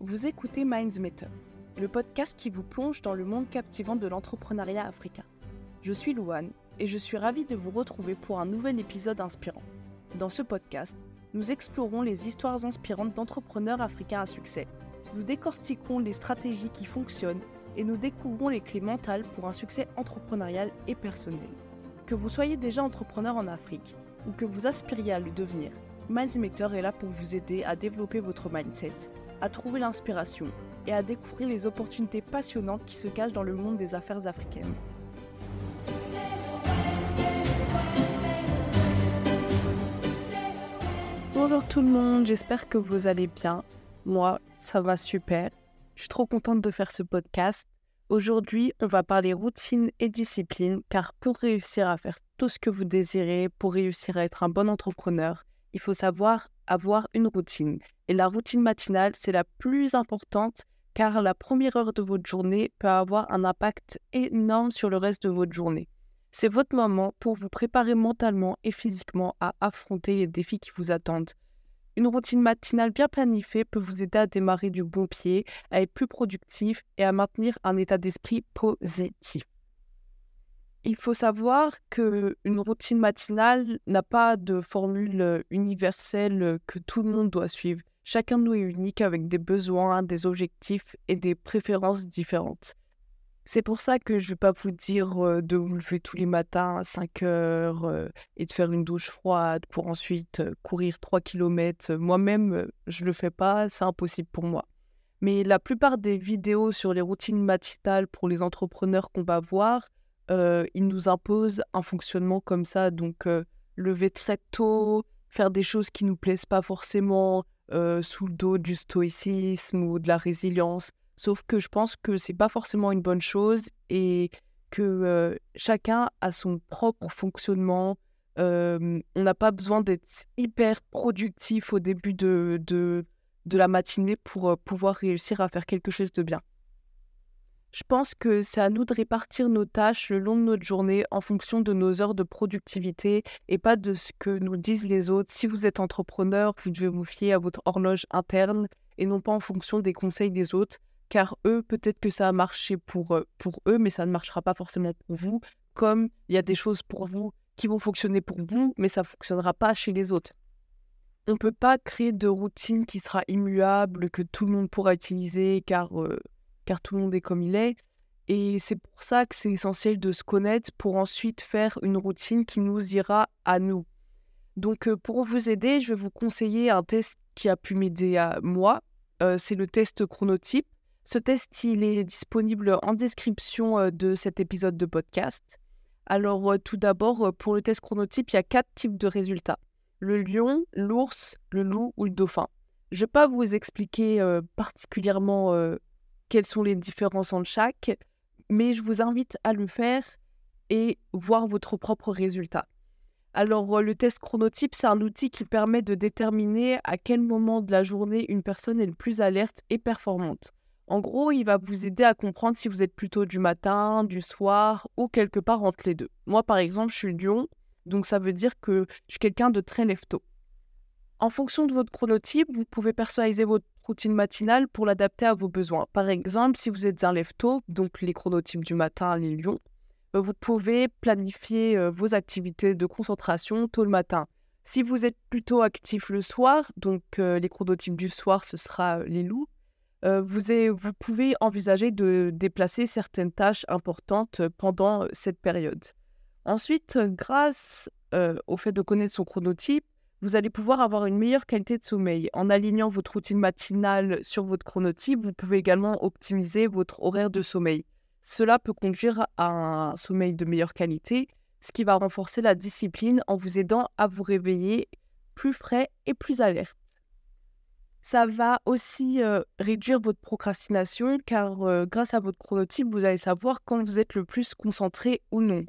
Vous écoutez Minds Matter, le podcast qui vous plonge dans le monde captivant de l'entrepreneuriat africain. Je suis Louane et je suis ravie de vous retrouver pour un nouvel épisode inspirant. Dans ce podcast, nous explorons les histoires inspirantes d'entrepreneurs africains à succès. Nous décortiquons les stratégies qui fonctionnent et nous découvrons les clés mentales pour un succès entrepreneurial et personnel. Que vous soyez déjà entrepreneur en Afrique ou que vous aspiriez à le devenir, Minds Matter est là pour vous aider à développer votre mindset à trouver l'inspiration et à découvrir les opportunités passionnantes qui se cachent dans le monde des affaires africaines. Bonjour tout le monde, j'espère que vous allez bien. Moi, ça va super. Je suis trop contente de faire ce podcast. Aujourd'hui, on va parler routine et discipline, car pour réussir à faire tout ce que vous désirez, pour réussir à être un bon entrepreneur, il faut savoir avoir une routine. Et la routine matinale, c'est la plus importante car la première heure de votre journée peut avoir un impact énorme sur le reste de votre journée. C'est votre moment pour vous préparer mentalement et physiquement à affronter les défis qui vous attendent. Une routine matinale bien planifiée peut vous aider à démarrer du bon pied, à être plus productif et à maintenir un état d'esprit positif il faut savoir qu'une routine matinale n'a pas de formule universelle que tout le monde doit suivre. Chacun de nous est unique avec des besoins, des objectifs et des préférences différentes. C'est pour ça que je ne vais pas vous dire de vous lever tous les matins à 5 heures et de faire une douche froide pour ensuite courir 3 km. Moi-même, je ne le fais pas, c'est impossible pour moi. Mais la plupart des vidéos sur les routines matinales pour les entrepreneurs qu'on va voir, euh, il nous impose un fonctionnement comme ça. Donc, euh, lever très tôt, faire des choses qui nous plaisent pas forcément euh, sous le dos du stoïcisme ou de la résilience. Sauf que je pense que c'est pas forcément une bonne chose et que chacun a son propre fonctionnement. on n'a pas besoin d'être hyper productif au début de, de la matinée pour pouvoir réussir à faire quelque chose de bien. Je pense que c'est à nous de répartir nos tâches le long de notre journée en fonction de nos heures de productivité et pas de ce que nous disent les autres. Si vous êtes entrepreneur, vous devez vous fier à votre horloge interne et non pas en fonction des conseils des autres, car eux, peut-être que ça a marché pour, euh, pour eux, mais ça ne marchera pas forcément pour vous, comme il y a des choses pour vous qui vont fonctionner pour vous, mais ça ne fonctionnera pas chez les autres. On ne peut pas créer de routine qui sera immuable, que tout le monde pourra utiliser, car... Euh, car tout le monde est comme il est. Et c'est pour ça que c'est essentiel de se connaître pour ensuite faire une routine qui nous ira à nous. Donc euh, pour vous aider, je vais vous conseiller un test qui a pu m'aider à moi. Euh, c'est le test chronotype. Ce test, il est disponible en description euh, de cet épisode de podcast. Alors tout d'abord, pour le test chronotype, il y a quatre types de résultats. Le lion, l'ours, le loup ou le dauphin. Je ne vais pas vous expliquer particulièrement quelles sont les différences entre chaque, mais je vous invite à le faire et voir votre propre résultat. Alors, euh, le test chronotype, c'est un outil qui permet de déterminer à quel moment de la journée une personne est le plus alerte et performante. En gros, il va vous aider à comprendre si vous êtes plutôt du matin, du soir ou quelque part entre les deux. Moi, par exemple, je suis lion, donc ça veut dire que je suis quelqu'un de très lève-tôt. En fonction de votre chronotype, vous pouvez personnaliser votre routine matinale pour l'adapter à vos besoins. Par exemple, si vous êtes un lève-tôt, donc les chronotypes du matin, les lions, euh, vous pouvez planifier euh, vos activités de concentration tôt le matin. Si vous êtes plutôt actif le soir, donc euh, les chronotypes du soir, ce sera les loups, vous, vous, pouvez envisager de déplacer certaines tâches importantes pendant cette période. Ensuite, grâce au fait de connaître son chronotype, vous allez pouvoir avoir une meilleure qualité de sommeil. En alignant votre routine matinale sur votre chronotype, vous pouvez également optimiser votre horaire de sommeil. Cela peut conduire à un sommeil de meilleure qualité, ce qui va renforcer la discipline en vous aidant à vous réveiller plus frais et plus alerte. Ça va aussi euh, réduire votre procrastination car euh, grâce à votre chronotype, vous allez savoir quand vous êtes le plus concentré ou non.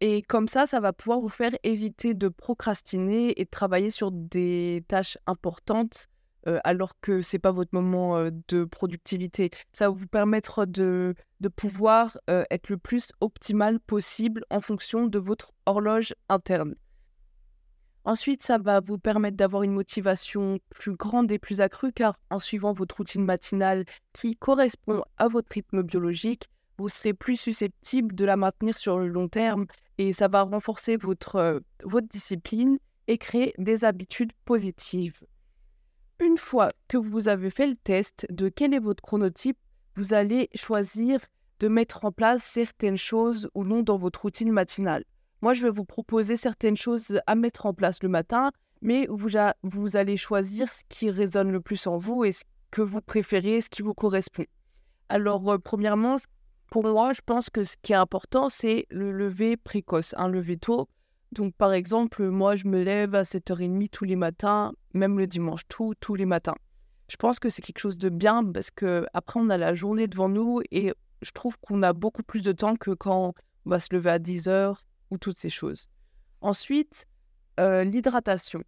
Et comme ça, ça va pouvoir vous faire éviter de procrastiner et de travailler sur des tâches importantes euh, alors que ce n'est pas votre moment euh, de productivité. Ça va vous permettre de, de pouvoir euh, être le plus optimal possible en fonction de votre horloge interne. Ensuite, ça va vous permettre d'avoir une motivation plus grande et plus accrue car en suivant votre routine matinale qui correspond à votre rythme biologique, vous serez plus susceptible de la maintenir sur le long terme et ça va renforcer votre, euh, votre discipline et créer des habitudes positives. Une fois que vous avez fait le test de quel est votre chronotype, vous allez choisir de mettre en place certaines choses ou non dans votre routine matinale. Moi, je vais vous proposer certaines choses à mettre en place le matin, mais vous, vous allez choisir ce qui résonne le plus en vous et ce que vous préférez, ce qui vous correspond. Alors, euh, premièrement, pour moi, je pense que ce qui est important, c'est le lever précoce, un lever tôt. Donc, par exemple, moi, je me lève à 7h30 tous les matins, même le dimanche, tous les matins. Je pense que c'est quelque chose de bien parce que après on a la journée devant nous et je trouve qu'on a beaucoup plus de temps que quand on va se lever à 10h, ou toutes ces choses. Ensuite, euh, l'hydratation.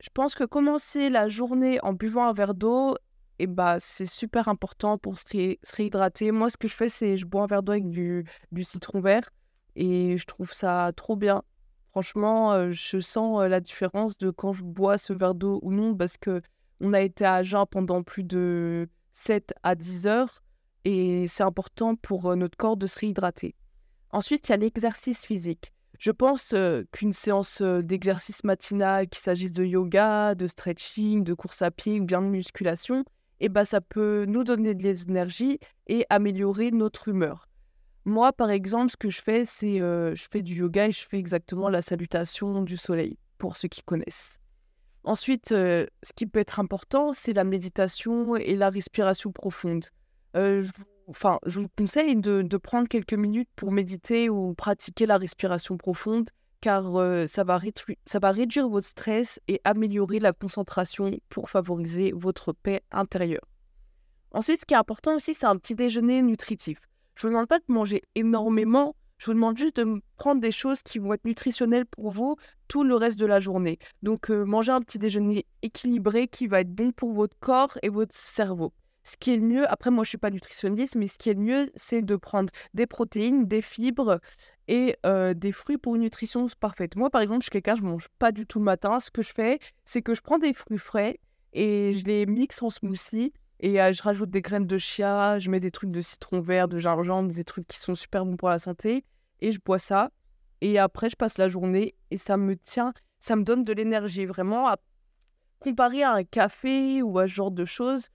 Je pense que commencer la journée en buvant un verre d'eau, et bah, c'est super important pour se, réhydrater. Moi, ce que je fais, c'est je bois un verre d'eau avec du, citron vert et je trouve ça trop bien. Franchement, euh, je sens euh, la différence de quand je bois ce verre d'eau ou non parce que on a été à jeun pendant plus de 7 à 10 heures et c'est important pour notre corps de se réhydrater. Ensuite, il y a l'exercice physique. Je pense qu'une séance d'exercice matinal, qu'il s'agisse de yoga, de stretching, de course à pied ou bien de musculation, eh ben, ça peut nous donner de l'énergie et améliorer notre humeur. Moi, par exemple, ce que je fais, c'est je fais du yoga et je fais exactement la salutation du soleil, pour ceux qui connaissent. Ensuite, ce qui peut être important, c'est la méditation et la respiration profonde. je enfin, je vous conseille de, prendre quelques minutes pour méditer ou pratiquer la respiration profonde, car euh, ça, va réduire votre stress et améliorer la concentration pour favoriser votre paix intérieure. Ensuite, ce qui est important aussi, c'est un petit déjeuner nutritif. Je ne vous demande pas de manger énormément, je vous demande juste de prendre des choses qui vont être nutritionnelles pour vous tout le reste de la journée. Donc, euh, manger un petit déjeuner équilibré qui va être bon pour votre corps et votre cerveau ce qui est le mieux, après moi je suis pas nutritionniste, mais ce qui est le mieux, c'est de prendre des protéines, des fibres et des fruits pour une nutrition parfaite. Moi par exemple, je suis quelqu'un, je mange pas du tout le matin. Ce que je fais, c'est que je prends des fruits frais et je les mixe en smoothie et je rajoute des graines de chia, je mets des trucs de citron vert, de gingembre, des trucs qui sont super bons pour la santé et je bois ça. Et après, je passe la journée et ça me tient, ça me donne de l'énergie vraiment. À comparer à un café ou à ce genre de choses,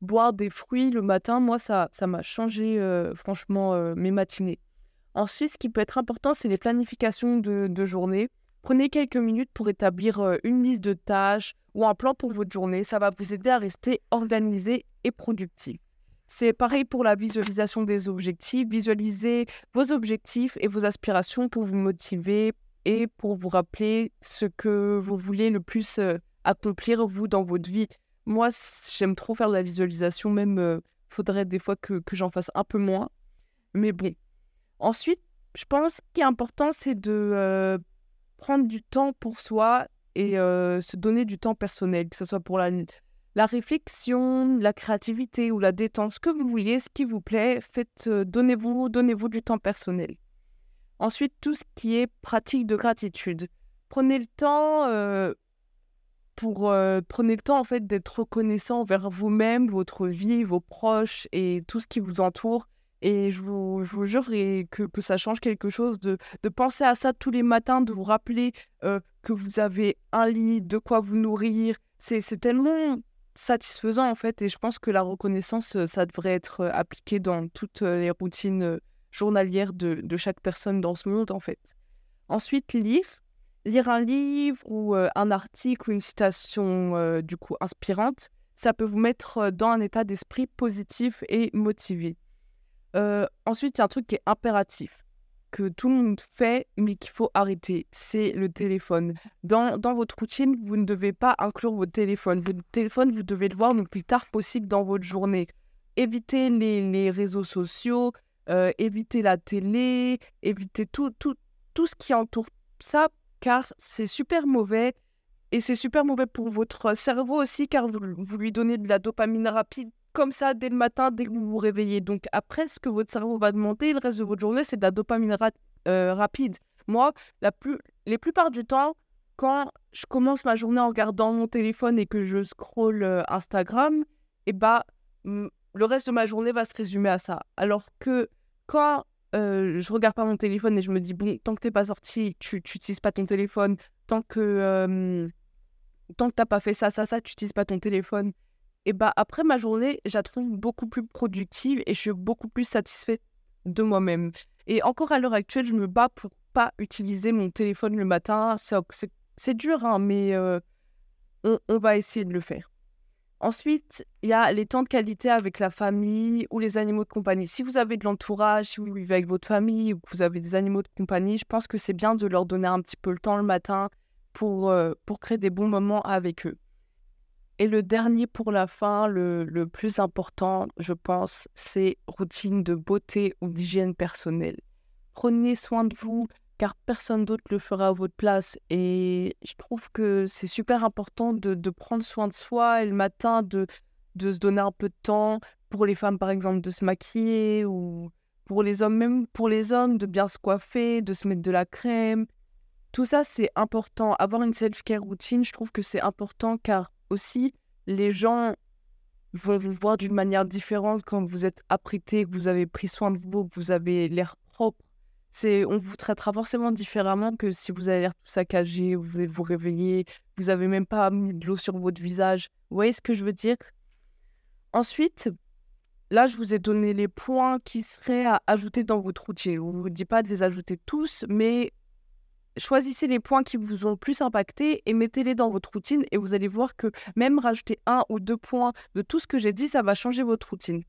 boire des fruits le matin, moi, ça ça m'a changé, franchement, mes matinées. Ensuite, ce qui peut être important, c'est les planifications de, journée. Prenez quelques minutes pour établir une liste de tâches ou un plan pour votre journée. Ça va vous aider à rester organisé et productif. C'est pareil pour la visualisation des objectifs. Visualisez vos objectifs et vos aspirations pour vous motiver et pour vous rappeler ce que vous voulez le plus accomplir, vous, dans votre vie. Moi, j'aime trop faire de la visualisation, même euh, faudrait des fois que, j'en fasse un peu moins. Mais bon. Ensuite, je pense qu'il est important, c'est de euh, prendre du temps pour soi et euh, se donner du temps personnel, que ce soit pour la, la réflexion, la créativité ou la détente, ce que vous vouliez, ce qui vous plaît, faites, donnez-vous, donnez-vous du temps personnel. Ensuite, tout ce qui est pratique de gratitude. Prenez le temps, pour euh, prenez le temps en fait d'être reconnaissant envers vous-même, votre vie, vos proches et tout ce qui vous entoure. Et je vous, je vous jure que, que, ça change quelque chose de, de, penser à ça tous les matins, de vous rappeler que vous avez un lit, de quoi vous nourrir. C'est tellement satisfaisant en fait. Et je pense que la reconnaissance, ça devrait être appliqué dans toutes les routines journalières de, de chaque personne dans ce monde en fait. Ensuite, lire lire un livre ou un article ou une citation du coup inspirante, ça peut vous mettre dans un état d'esprit positif et motivé. ensuite, il y a un truc qui est impératif, que tout le monde fait, mais qu'il faut arrêter, c'est le téléphone. Dans, dans, votre routine, vous ne devez pas inclure votre téléphone. Votre téléphone, vous devez le voir le plus tard possible dans votre journée. Évitez les, les réseaux sociaux, évitez la télé, évitez tout, tout, tout ce qui entoure ça car c'est super mauvais. Et c'est super mauvais pour votre cerveau aussi, car vous, lui donnez de la dopamine rapide comme ça dès le matin, dès que vous vous réveillez. Donc après, ce que votre cerveau va demander le reste de votre journée, c'est de la dopamine euh, rapide. Moi, la plus, les plupart du temps, quand je commence ma journée en regardant mon téléphone et que je scrolle euh, Instagram, et eh bah, le reste de ma journée va se résumer à ça. Alors que quand euh, je regarde pas mon téléphone et je me dis, bon, tant que t'es pas sorti, tu n'utilises pas ton téléphone, tant que, euh, tant que t'as pas fait ça, ça, ça, tu n'utilises pas ton téléphone, et bah après ma journée, je trouve beaucoup plus productive et je suis beaucoup plus satisfaite de moi-même. Et encore à l'heure actuelle, je me bats pour pas utiliser mon téléphone le matin. C'est dur, hein, mais euh, on, va essayer de le faire. Ensuite, il y a les temps de qualité avec la famille ou les animaux de compagnie. Si vous avez de l'entourage, si vous vivez avec votre famille ou que vous avez des animaux de compagnie, je pense que c'est bien de leur donner un petit peu le temps le matin pour, euh, pour créer des bons moments avec eux. Et le dernier pour la fin, le, le plus important, je pense, c'est routine de beauté ou d'hygiène personnelle. Prenez soin de vous, car personne d'autre le fera à votre place. Et je trouve que c'est super important de, prendre soin de soi et le matin de, de se donner un peu de temps pour les femmes, par exemple, de se maquiller ou pour les hommes, même pour les hommes, de bien se coiffer, de se mettre de la crème. Tout ça, c'est important. Avoir une self-care routine, je trouve que c'est important car aussi, les gens vont vous voir d'une manière différente quand vous êtes apprêté, que vous avez pris soin de vous, que vous avez l'air propre. C'est, on vous traitera forcément différemment que si vous avez l'air tout saccagé, vous venez vous réveiller, vous n'avez même pas mis de l'eau sur votre visage. Vous voyez ce que je veux dire? Ensuite, là, je vous ai donné les points qui seraient à ajouter dans votre routine. Je ne vous dis pas de les ajouter tous, mais choisissez les points qui vous ont le plus impacté et mettez-les dans votre routine et vous allez voir que même rajouter un ou deux points de tout ce que j'ai dit, ça va changer votre routine.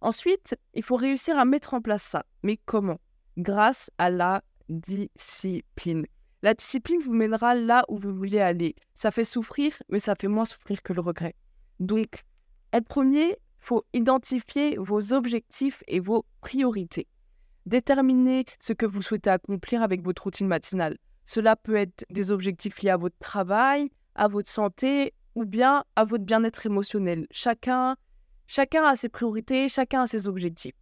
Ensuite, il faut réussir à mettre en place ça. Mais comment? Grâce à la discipline. La discipline vous mènera là où vous voulez aller. Ça fait souffrir, mais ça fait moins souffrir que le regret. Donc, être premier, faut identifier vos objectifs et vos priorités. Déterminez ce que vous souhaitez accomplir avec votre routine matinale. Cela peut être des objectifs liés à votre travail, à votre santé ou bien à votre bien-être émotionnel. Chacun, chacun a ses priorités, chacun a ses objectifs.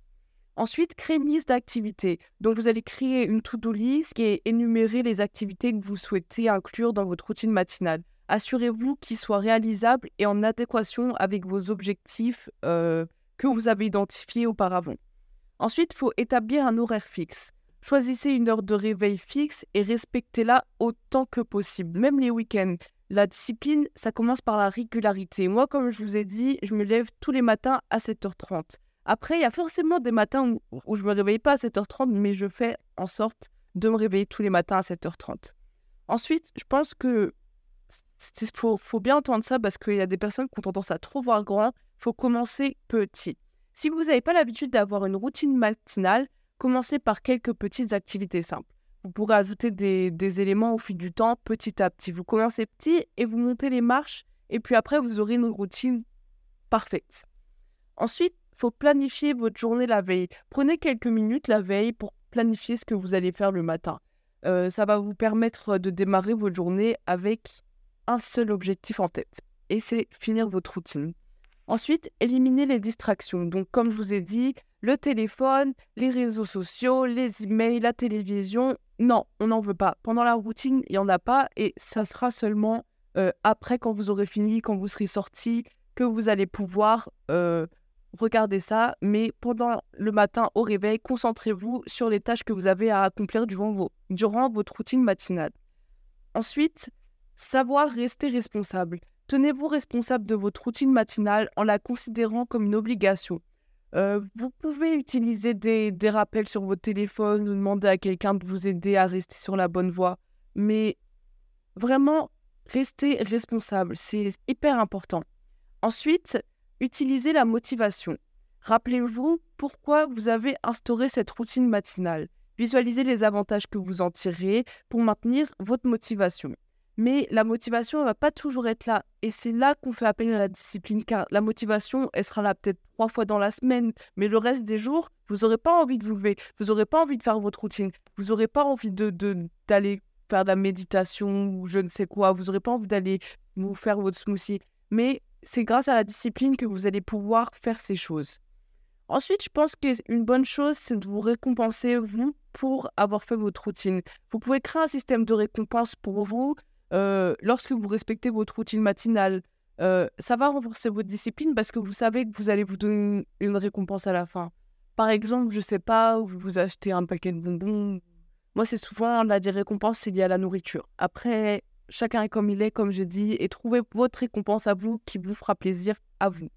Ensuite, créez une liste d'activités. Donc, vous allez créer une to-do list qui est énumérer les activités que vous souhaitez inclure dans votre routine matinale. Assurez-vous qu'ils soient réalisables et en adéquation avec vos objectifs euh, que vous avez identifiés auparavant. Ensuite, il faut établir un horaire fixe. Choisissez une heure de réveil fixe et respectez-la autant que possible, même les week-ends. La discipline, ça commence par la régularité. Moi, comme je vous ai dit, je me lève tous les matins à 7h30. Après, il y a forcément des matins où, je ne me réveille pas à 7h30, mais je fais en sorte de me réveiller tous les matins à 7h30. Ensuite, je pense que il faut, faut, bien entendre ça parce qu'il y a des personnes qui ont tendance à trop voir grand. Il faut commencer petit. Si vous n'avez pas l'habitude d'avoir une routine matinale, commencez par quelques petites activités simples. Vous pourrez ajouter des, éléments au fil du temps, petit à petit. Vous commencez petit et vous montez les marches, et puis après, vous aurez une routine parfaite. Ensuite, faut planifier votre journée la veille. Prenez quelques minutes la veille pour planifier ce que vous allez faire le matin. Euh, ça va vous permettre de démarrer votre journée avec un seul objectif en tête, et c'est finir votre routine. Ensuite, éliminer les distractions. Donc, comme je vous ai dit, le téléphone, les réseaux sociaux, les emails, la télévision. Non, on n'en veut pas. Pendant la routine, il n'y en a pas et ça sera seulement euh, après, quand vous aurez fini, quand vous serez sorti, que vous allez pouvoir euh, regarder ça. Mais pendant le matin au réveil, concentrez-vous sur les tâches que vous avez à accomplir durant, durant votre routine matinale. Ensuite, savoir rester responsable. Tenez-vous responsable de votre routine matinale en la considérant comme une obligation. Euh, vous pouvez utiliser des, rappels sur votre téléphone ou demander à quelqu'un de vous aider à rester sur la bonne voie. Mais vraiment, restez responsable, c'est hyper important. Ensuite, utilisez la motivation. Rappelez-vous pourquoi vous avez instauré cette routine matinale. Visualisez les avantages que vous en tirez pour maintenir votre motivation. Mais la motivation ne va pas toujours être là. Et c'est là qu'on fait appel à la discipline, car la motivation, elle sera là peut-être trois fois dans la semaine, mais le reste des jours, vous n'aurez pas envie de vous lever, vous n'aurez pas envie de faire votre routine, vous n'aurez pas envie de, d'aller faire de la méditation ou je ne sais quoi, vous n'aurez pas envie d'aller vous faire votre smoothie. Mais c'est grâce à la discipline que vous allez pouvoir faire ces choses. Ensuite, je pense qu'une bonne chose, c'est de vous récompenser, vous, pour avoir fait votre routine. Vous pouvez créer un système de récompense pour vous lorsque vous respectez votre routine matinale, ça va renforcer votre discipline parce que vous savez que vous allez vous donner une récompense à la fin. Par exemple, je sais pas, vous vous achetez un paquet de bonbons. Moi, c'est souvent la récompense, c'est lié à la nourriture. Après, chacun est comme il est, comme j'ai dit, et trouvez votre récompense à vous qui vous fera plaisir à vous.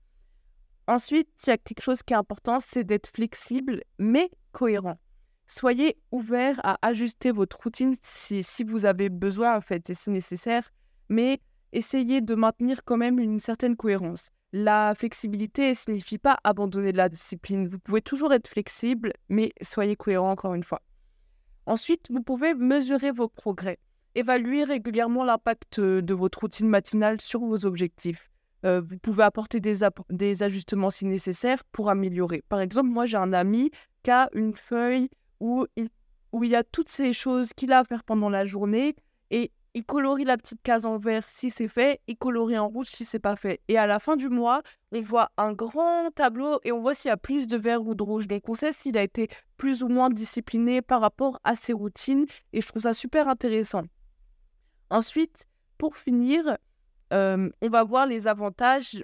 Ensuite, il y a quelque chose qui est important, c'est d'être flexible, mais cohérent. Soyez ouvert à ajuster votre routine si, si vous avez besoin, en fait, et si nécessaire, mais essayez de maintenir quand même une certaine cohérence. La flexibilité ne signifie pas abandonner la discipline. Vous pouvez toujours être flexible, mais soyez cohérent encore une fois. Ensuite, vous pouvez mesurer vos progrès. Évaluez régulièrement l'impact de votre routine matinale sur vos objectifs. Euh, vous pouvez apporter des, des, ajustements si nécessaire pour améliorer. Par exemple, moi j'ai un ami qui a une feuille où il, où il y a toutes ces choses qu'il a à faire pendant la journée et il colorie la petite case en vert si c'est fait, il colorie en rouge si c'est pas fait. Et à la fin du mois, on voit un grand tableau et on voit s'il y a plus de vert ou de rouge. Donc on sait s'il a été plus ou moins discipliné par rapport à ses routines et je trouve ça super intéressant. Ensuite, pour finir, euh, on va voir les avantages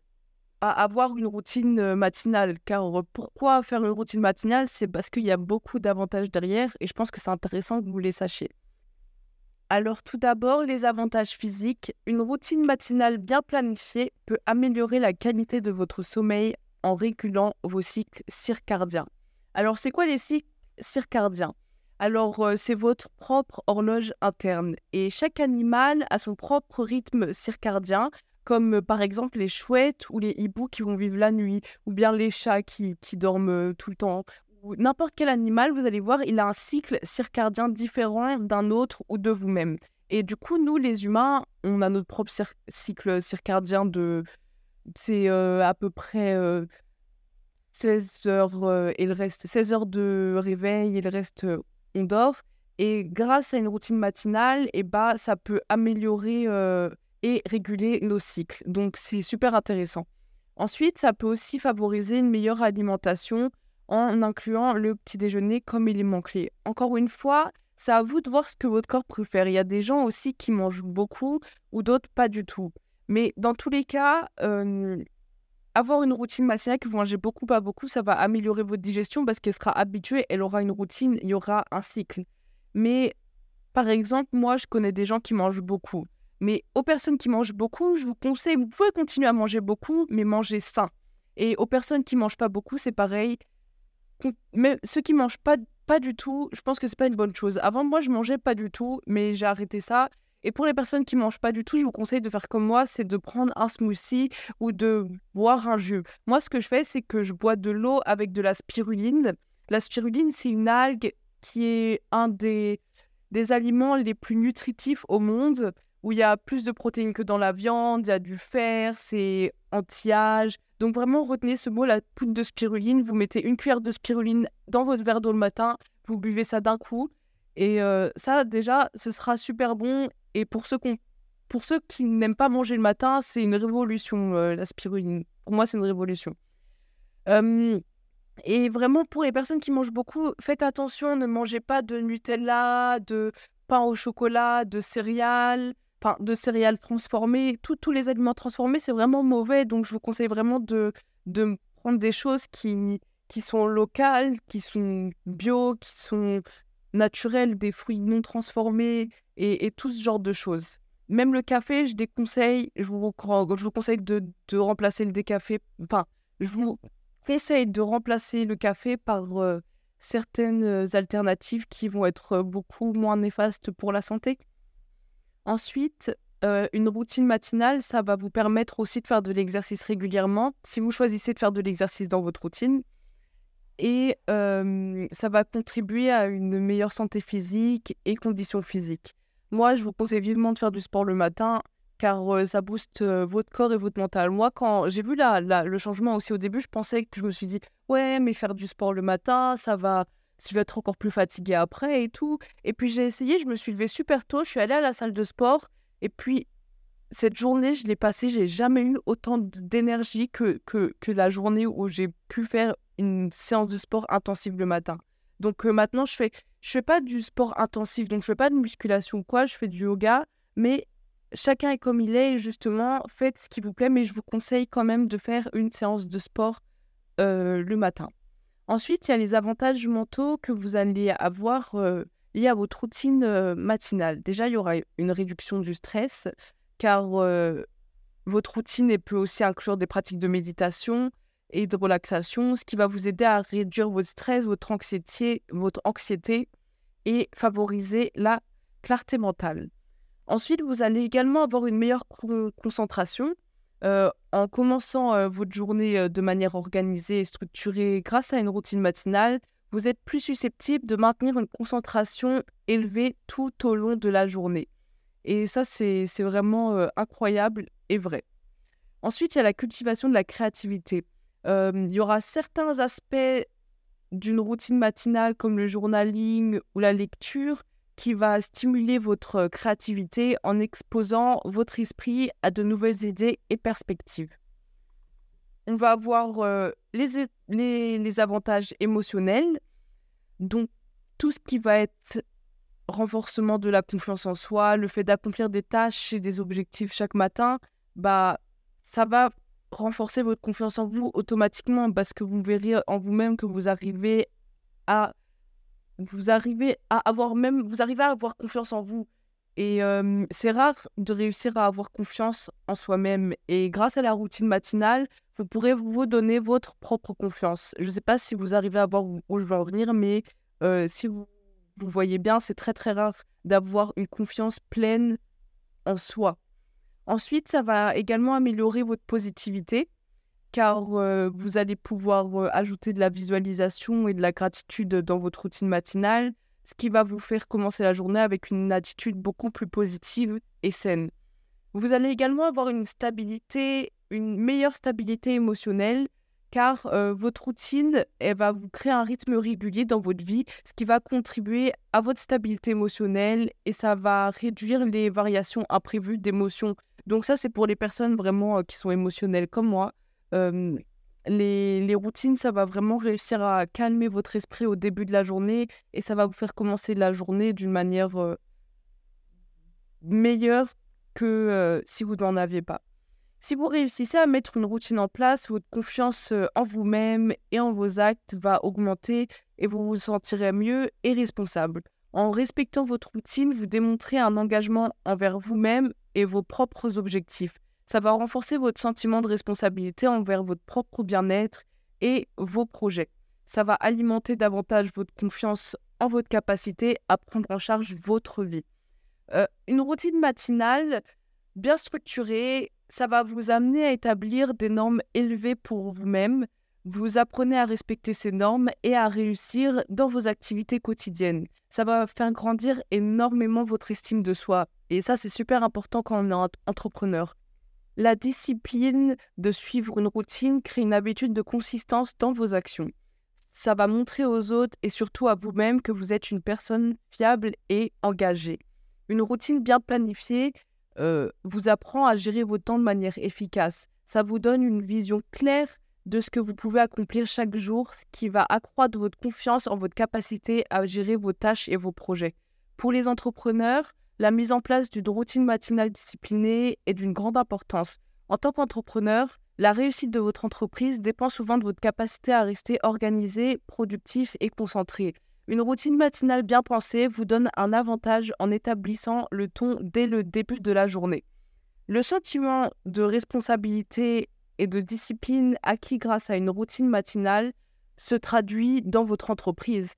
à avoir une routine matinale. Car pourquoi faire une routine matinale? C'est parce qu'il y a beaucoup d'avantages derrière et je pense que c'est intéressant que vous les sachiez. Alors tout d'abord, les avantages physiques. Une routine matinale bien planifiée peut améliorer la qualité de votre sommeil en régulant vos cycles circadiens. Alors c'est quoi les cycles circadiens Alors c'est votre propre horloge interne et chaque animal a son propre rythme circadien comme par exemple les chouettes ou les hiboux qui vont vivre la nuit, ou bien les chats qui, dorment tout le temps, n'importe quel animal, vous allez voir, il a un cycle circadien différent d'un autre ou de vous-même. Et du coup, nous, les humains, on a notre propre cycle circadien de... C'est euh, à peu près 16 euh, heures, euh, reste 16 heures de réveil, il reste, on dort. Et grâce à une routine matinale, et eh bah, ça peut améliorer et réguler nos cycles. Donc, c'est super intéressant. Ensuite, ça peut aussi favoriser une meilleure alimentation en incluant le petit déjeuner comme élément clé. Encore une fois, c'est à vous de voir ce que votre corps préfère. Il y a des gens aussi qui mangent beaucoup ou d'autres pas du tout. Mais dans tous les cas, avoir une routine matinale que vous mangez beaucoup, pas beaucoup, ça va améliorer votre digestion parce qu'elle sera habituée, elle aura une routine, il y aura un cycle. Mais par exemple, moi, je connais des gens qui mangent beaucoup. Mais aux personnes qui mangent beaucoup, je vous conseille, vous pouvez continuer à manger beaucoup, mais manger sain. Et aux personnes qui mangent pas beaucoup, c'est pareil, mais ceux qui mangent pas, pas du tout, je pense que c'est pas une bonne chose. Avant, moi, je mangeais pas du tout, mais j'ai arrêté ça. Et pour les personnes qui mangent pas du tout, je vous conseille de faire comme moi, c'est de prendre un smoothie ou de boire un jus. Moi, ce que je fais, c'est que je bois de l'eau avec de la spiruline. La spiruline, c'est une algue qui est un des, des aliments les plus nutritifs au monde, où il y a plus de protéines que dans la viande, il y a du fer, c'est anti-âge, donc vraiment, retenez ce mot, la poudre de spiruline. Vous mettez une cuillère de spiruline dans votre verre d'eau le matin, vous buvez ça d'un coup. Et euh, ça, déjà, ce sera super bon. Et pour ceux, qui n'aiment pas manger le matin, c'est une révolution, euh, la spiruline. Pour moi, c'est une révolution. et vraiment, pour les personnes qui mangent beaucoup, faites attention, ne mangez pas de Nutella, de pain au chocolat, de céréales de céréales transformées, tous les aliments transformés, c'est vraiment mauvais. Donc, je vous conseille vraiment de, prendre des choses qui sont locales, qui sont bio, qui sont naturelles, des fruits non transformés et, tout ce genre de choses. Même le café, je déconseille, je vous, je vous conseille de, remplacer le décafé. Enfin, je vous conseille de remplacer le café par euh, certaines alternatives qui vont être beaucoup moins néfastes pour la santé. Ensuite, euh, une routine matinale, ça va vous permettre aussi de faire de l'exercice régulièrement, si vous choisissez de faire de l'exercice dans votre routine. Et ça va contribuer à une meilleure santé physique et conditions physiques. Moi, je vous conseille vivement de faire du sport le matin, car ça booste votre corps et votre mental. Moi, quand j'ai vu le changement aussi au début, je pensais que je me suis dit, ouais, mais faire du sport le matin, ça va je vais être encore plus fatiguée après et tout. Et puis j'ai essayé, je me suis levée super tôt, je suis allée à la salle de sport. Et puis cette journée, je l'ai passée, j'ai jamais eu autant d'énergie que, que, que, la journée où j'ai pu faire une séance de sport intensive le matin. Donc euh, maintenant, je fais, je fais pas du sport intensif, donc je fais pas de musculation ou quoi, je fais du yoga, mais chacun est comme il est, justement, faites ce qui vous plaît, mais je vous conseille quand même de faire une séance de sport euh, le matin. Ensuite, il y a les avantages mentaux que vous allez avoir euh, liés à votre routine matinale. Déjà, il y aura une réduction du stress, car votre routine peut aussi inclure des pratiques de méditation et de relaxation, ce qui va vous aider à réduire votre stress, votre anxiété, votre anxiété et favoriser la clarté mentale. Ensuite, vous allez également avoir une meilleure concentration euh, en commençant euh, votre journée euh, de manière organisée et structurée grâce à une routine matinale. Vous êtes plus susceptible de maintenir une concentration élevée tout au long de la journée. Et ça, c'est vraiment incroyable et vrai. Ensuite, il y a la cultivation de la créativité. Il y aura certains aspects d'une routine matinale comme le journaling ou la lecture qui va stimuler votre créativité en exposant votre esprit à de nouvelles idées et perspectives. On va avoir euh, les, les, avantages émotionnels, donc tout ce qui va être renforcement de la confiance en soi, le fait d'accomplir des tâches et des objectifs chaque matin, bah, ça va renforcer votre confiance en vous automatiquement parce que vous verrez en vous-même que vous arrivez à vous arrivez à avoir même vous arrivez à avoir confiance en vous. Et c'est rare de réussir à avoir confiance en soi-même. Et grâce à la routine matinale vous pourrez vous donner votre propre confiance. Je ne sais pas si vous arrivez à voir où je vais en venir mais si vous, vous voyez bien c'est très très rare d'avoir une confiance pleine en soi ensuite ça va également améliorer votre positivité car vous allez pouvoir ajouter de la visualisation et de la gratitude dans votre routine matinale, ce qui va vous faire commencer la journée avec une attitude beaucoup plus positive et saine. Vous allez également avoir une stabilité, une meilleure stabilité émotionnelle, car votre routine elle va vous créer un rythme régulier dans votre vie, ce qui va contribuer à votre stabilité émotionnelle et ça va réduire les variations imprévues d'émotions. Donc ça, c'est pour les personnes vraiment qui sont émotionnelles comme moi les, routines, ça va vraiment réussir à calmer votre esprit au début de la journée et ça va vous faire commencer la journée d'une manière meilleure que si vous n'en aviez pas. Si vous réussissez à mettre une routine en place, votre confiance en vous-même et en vos actes va augmenter et vous vous sentirez mieux et responsable. En respectant votre routine, vous démontrez un engagement envers vous-même et vos propres objectifs. Ça va renforcer votre sentiment de responsabilité envers votre propre bien-être et vos projets. Ça va alimenter davantage votre confiance en votre capacité à prendre en charge votre vie. Euh, une routine matinale bien structurée, ça va vous amener à établir des normes élevées pour vous-même. Vous apprenez à respecter ces normes et à réussir dans vos activités quotidiennes. Ça va faire grandir énormément votre estime de soi. Et ça, c'est super important quand on est entrepreneur. La discipline de suivre une routine crée une habitude de consistance dans vos actions. Ça va montrer aux autres et surtout à vous-même que vous êtes une personne fiable et engagée. Une routine bien planifiée euh, vous apprend à gérer vos temps de manière efficace. Ça vous donne une vision claire de ce que vous pouvez accomplir chaque jour, ce qui va accroître votre confiance en votre capacité à gérer vos tâches et vos projets. Pour les entrepreneurs, la mise en place d'une routine matinale disciplinée est d'une grande importance. En tant qu'entrepreneur, la réussite de votre entreprise dépend souvent de votre capacité à rester organisé, productif et concentré. Une routine matinale bien pensée vous donne un avantage en établissant le ton dès le début de la journée. Le sentiment de responsabilité et de discipline acquis grâce à une routine matinale se traduit dans votre entreprise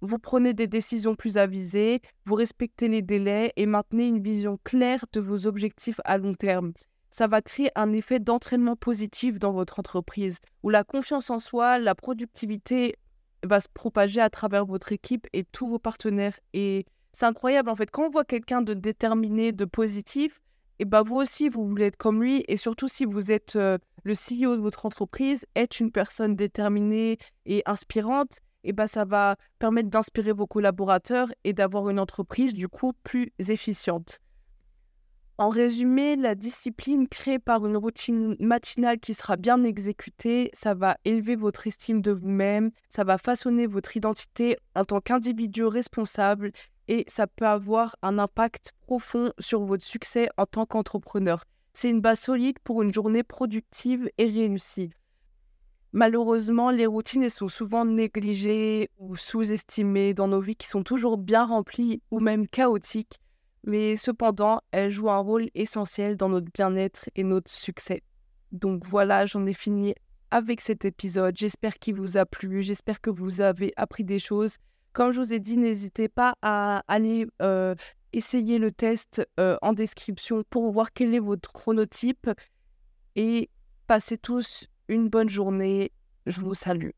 vous prenez des décisions plus avisées, vous respectez les délais et maintenez une vision claire de vos objectifs à long terme. Ça va créer un effet d'entraînement positif dans votre entreprise, où la confiance en soi, la productivité va se propager à travers votre équipe et tous vos partenaires. Et c'est incroyable, en fait, quand on voit quelqu'un de déterminé, de positif, et bah vous aussi, vous voulez être comme lui. Et surtout, si vous êtes euh, le CEO de votre entreprise, être une personne déterminée et inspirante, et bah, ça va permettre d'inspirer vos collaborateurs et d'avoir une entreprise du coup plus efficiente. En résumé, la discipline créée par une routine matinale qui sera bien exécutée, ça va élever votre estime de vous-même, ça va façonner votre identité en tant qu'individu responsable et ça peut avoir un impact profond sur votre succès en tant qu'entrepreneur. C'est une base solide pour une journée productive et réussie. Malheureusement, les routines sont souvent négligées ou sous-estimées dans nos vies qui sont toujours bien remplies ou même chaotiques, mais cependant, elles jouent un rôle essentiel dans notre bien-être et notre succès. Donc voilà, j'en ai fini avec cet épisode. J'espère qu'il vous a plu, j'espère que vous avez appris des choses. Comme je vous ai dit, n'hésitez pas à aller euh, essayer le test euh, en description pour voir quel est votre chronotype et passez tous une bonne journée. Je vous salue.